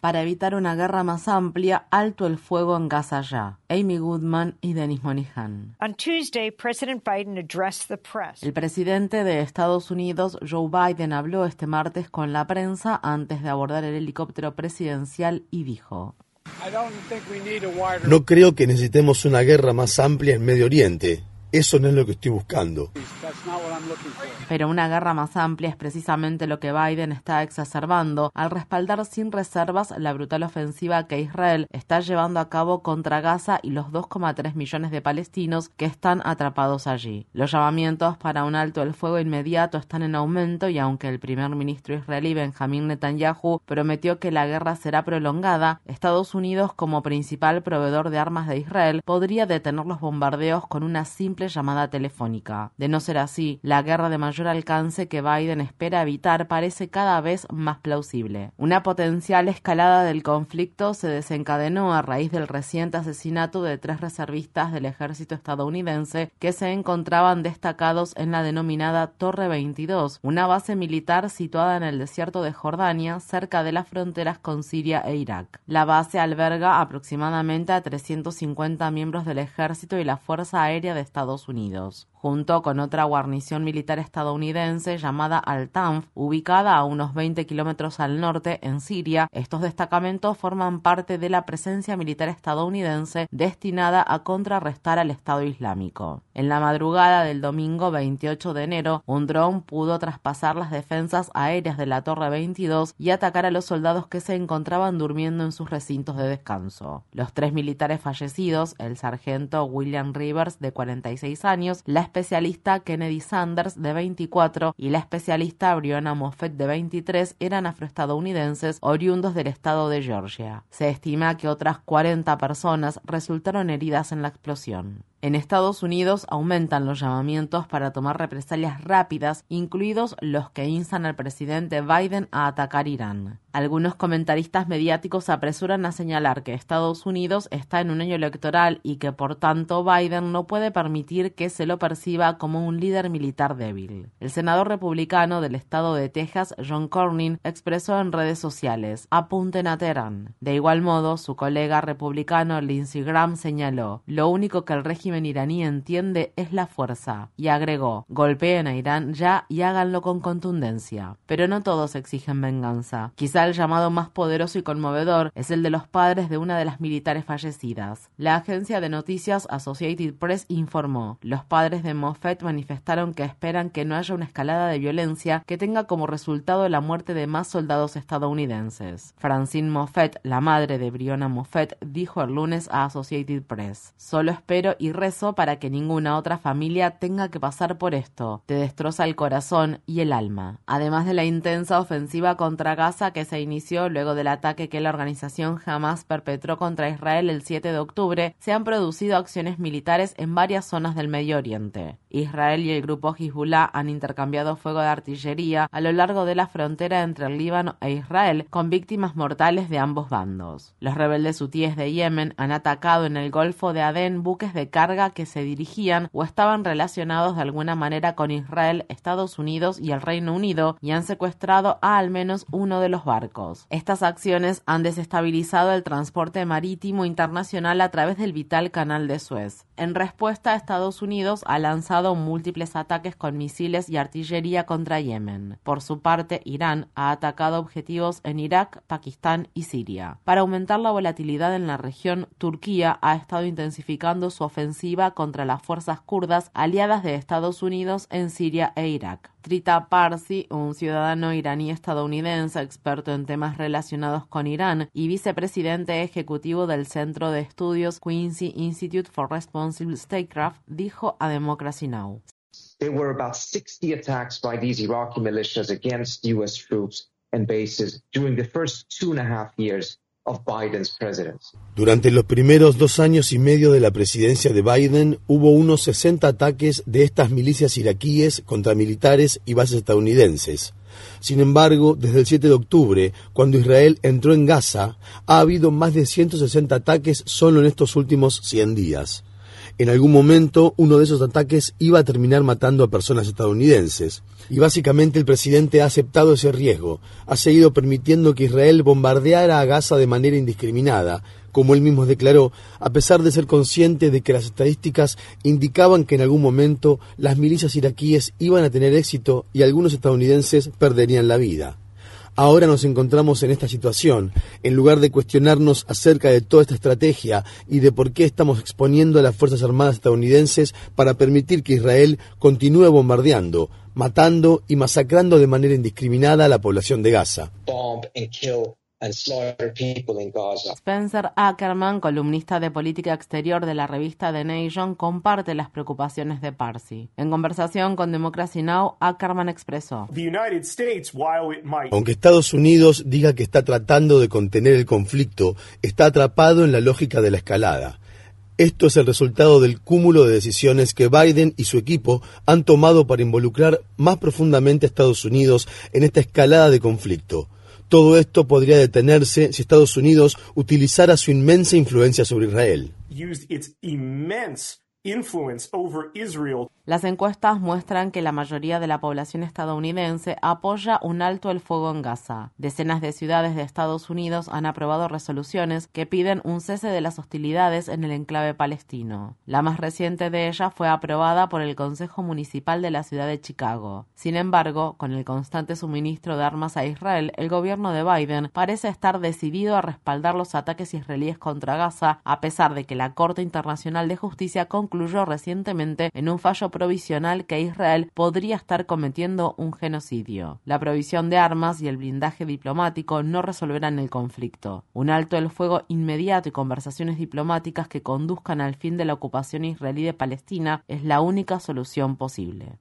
Para evitar una guerra más amplia, alto el fuego en Gaza ya. Amy Goodman y Denis Monihan. On Tuesday, President Biden addressed the press. El presidente de Estados Unidos, Joe Biden, habló este martes con la prensa antes de abordar el helicóptero presidencial y dijo: No creo que necesitemos una guerra más amplia en Medio Oriente. Eso no es lo que estoy buscando. Pero una guerra más amplia es precisamente lo que Biden está exacerbando al respaldar sin reservas la brutal ofensiva que Israel está llevando a cabo contra Gaza y los 2,3 millones de palestinos que están atrapados allí. Los llamamientos para un alto el fuego inmediato están en aumento y aunque el primer ministro israelí Benjamin Netanyahu prometió que la guerra será prolongada, Estados Unidos como principal proveedor de armas de Israel podría detener los bombardeos con una simple llamada telefónica. De no ser así, la guerra de mayor alcance que Biden espera evitar parece cada vez más plausible. Una potencial escalada del conflicto se desencadenó a raíz del reciente asesinato de tres reservistas del ejército estadounidense que se encontraban destacados en la denominada Torre 22, una base militar situada en el desierto de Jordania, cerca de las fronteras con Siria e Irak. La base alberga aproximadamente a 350 miembros del ejército y la Fuerza Aérea de Estados Unidos junto con otra guarnición militar estadounidense llamada Al-Tanf, ubicada a unos 20 kilómetros al norte en Siria. Estos destacamentos forman parte de la presencia militar estadounidense destinada a contrarrestar al Estado Islámico. En la madrugada del domingo 28 de enero, un dron pudo traspasar las defensas aéreas de la Torre 22 y atacar a los soldados que se encontraban durmiendo en sus recintos de descanso. Los tres militares fallecidos, el sargento William Rivers, de 46 años, la especialista Kennedy Sanders, de 24, y la especialista Brianna Moffett, de 23, eran afroestadounidenses oriundos del estado de Georgia. Se estima que otras 40 personas resultaron heridas en la explosión. En Estados Unidos aumentan los llamamientos para tomar represalias rápidas, incluidos los que instan al presidente Biden a atacar Irán. Algunos comentaristas mediáticos apresuran a señalar que Estados Unidos está en un año electoral y que por tanto Biden no puede permitir que se lo perciba como un líder militar débil. El senador republicano del estado de Texas, John Cornyn, expresó en redes sociales, apunten a Teherán. De igual modo, su colega republicano Lindsey Graham señaló, lo único que el régimen iraní entiende es la fuerza, y agregó, golpeen a Irán ya y háganlo con contundencia. Pero no todos exigen venganza. Quizá llamado más poderoso y conmovedor es el de los padres de una de las militares fallecidas. La agencia de noticias Associated Press informó, los padres de Moffett manifestaron que esperan que no haya una escalada de violencia que tenga como resultado la muerte de más soldados estadounidenses. Francine Moffett, la madre de Brionna Moffett, dijo el lunes a Associated Press, solo espero y rezo para que ninguna otra familia tenga que pasar por esto. Te destroza el corazón y el alma. Además de la intensa ofensiva contra Gaza que se inició luego del ataque que la organización Hamas perpetró contra Israel el 7 de octubre, se han producido acciones militares en varias zonas del Medio Oriente. Israel y el grupo Hezbollah han intercambiado fuego de artillería a lo largo de la frontera entre el Líbano e Israel, con víctimas mortales de ambos bandos. Los rebeldes hutíes de Yemen han atacado en el Golfo de Adén buques de carga que se dirigían o estaban relacionados de alguna manera con Israel, Estados Unidos y el Reino Unido y han secuestrado a al menos uno de los barcos. Estas acciones han desestabilizado el transporte marítimo internacional a través del vital canal de Suez. En respuesta, Estados Unidos ha lanzado múltiples ataques con misiles y artillería contra Yemen. Por su parte, Irán ha atacado objetivos en Irak, Pakistán y Siria. Para aumentar la volatilidad en la región, Turquía ha estado intensificando su ofensiva contra las fuerzas kurdas aliadas de Estados Unidos en Siria e Irak. Trita Parsi, un ciudadano iraní estadounidense experto en temas relacionados con Irán y vicepresidente ejecutivo del Centro de Estudios Quincy Institute for Responsible Statecraft, dijo a Democracy Now! There were about 60 attacks by these Iraqi militias against U.S. troops and bases during the first two and a half years durante los primeros dos años y medio de la presidencia de Biden hubo unos 60 ataques de estas milicias iraquíes contra militares y bases estadounidenses. Sin embargo, desde el 7 de octubre, cuando Israel entró en Gaza, ha habido más de 160 ataques solo en estos últimos 100 días. En algún momento uno de esos ataques iba a terminar matando a personas estadounidenses. Y básicamente el presidente ha aceptado ese riesgo. Ha seguido permitiendo que Israel bombardeara a Gaza de manera indiscriminada, como él mismo declaró, a pesar de ser consciente de que las estadísticas indicaban que en algún momento las milicias iraquíes iban a tener éxito y algunos estadounidenses perderían la vida. Ahora nos encontramos en esta situación. En lugar de cuestionarnos acerca de toda esta estrategia y de por qué estamos exponiendo a las Fuerzas Armadas estadounidenses para permitir que Israel continúe bombardeando, matando y masacrando de manera indiscriminada a la población de Gaza. Spencer Ackerman, columnista de política exterior de la revista The Nation, comparte las preocupaciones de Parsi. En conversación con Democracy Now, Ackerman expresó: Aunque Estados Unidos diga que está tratando de contener el conflicto, está atrapado en la lógica de la escalada. Esto es el resultado del cúmulo de decisiones que Biden y su equipo han tomado para involucrar más profundamente a Estados Unidos en esta escalada de conflicto. Todo esto podría detenerse si Estados Unidos utilizara su inmensa influencia sobre Israel. Las encuestas muestran que la mayoría de la población estadounidense apoya un alto el fuego en Gaza. Decenas de ciudades de Estados Unidos han aprobado resoluciones que piden un cese de las hostilidades en el enclave palestino. La más reciente de ellas fue aprobada por el Consejo Municipal de la ciudad de Chicago. Sin embargo, con el constante suministro de armas a Israel, el gobierno de Biden parece estar decidido a respaldar los ataques israelíes contra Gaza, a pesar de que la Corte Internacional de Justicia concluyó recientemente en un fallo provisional que Israel podría estar cometiendo un genocidio. La provisión de armas y el blindaje diplomático no resolverán el conflicto. Un alto el fuego inmediato y conversaciones diplomáticas que conduzcan al fin de la ocupación israelí de Palestina es la única solución posible.